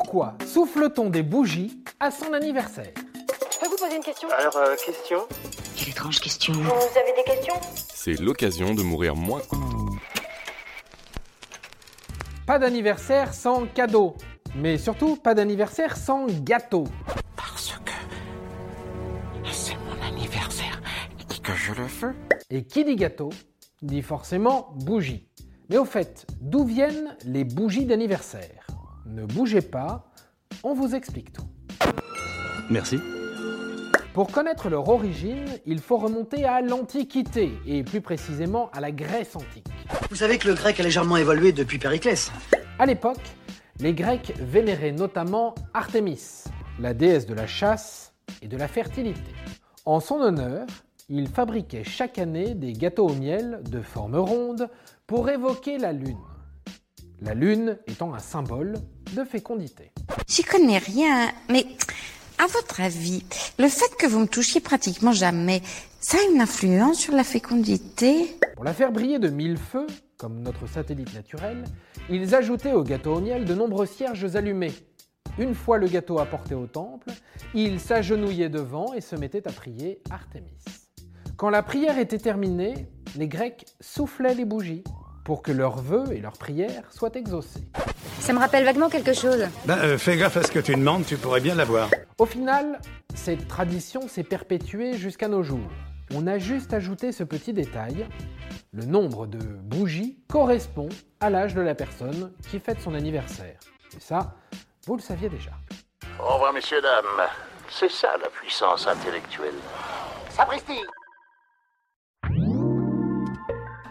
Pourquoi souffle-t-on des bougies à son anniversaire Je peux vous poser une question Alors, euh, question Quelle étrange question. Vous avez des questions C'est l'occasion de mourir moins. Pas d'anniversaire sans cadeau, mais surtout pas d'anniversaire sans gâteau. Parce que c'est mon anniversaire et que je le veux. Et qui dit gâteau dit forcément bougie. Mais au fait, d'où viennent les bougies d'anniversaire? Ne bougez pas, on vous explique tout. Merci. Pour connaître leur origine, il faut remonter à l'Antiquité, et plus précisément à la Grèce antique. Vous savez que le grec a légèrement évolué depuis Périclès. À l'époque, les Grecs vénéraient notamment Artémis, la déesse de la chasse et de la fertilité. En son honneur, ils fabriquaient chaque année des gâteaux au miel de forme ronde pour évoquer la lune. La lune étant un symbole de fécondité. J'y connais rien, mais à votre avis, le fait que vous me touchiez pratiquement jamais, ça a une influence sur la fécondité? Pour la faire briller de mille feux, comme notre satellite naturel, ils ajoutaient au gâteau au miel de nombreux cierges allumés. Une fois le gâteau apporté au temple, ils s'agenouillaient devant et se mettaient à prier Artémis. Quand la prière était terminée, les Grecs soufflaient les bougies pour que leurs vœux et leurs prières soient exaucés. Ça me rappelle vaguement quelque chose. Ben, euh, fais gaffe à ce que tu demandes, tu pourrais bien l'avoir. Au final, cette tradition s'est perpétuée jusqu'à nos jours. On a juste ajouté ce petit détail. Le nombre de bougies correspond à l'âge de la personne qui fête son anniversaire. Et ça, vous le saviez déjà. Au revoir, messieurs, dames. C'est ça la puissance intellectuelle. Sapristi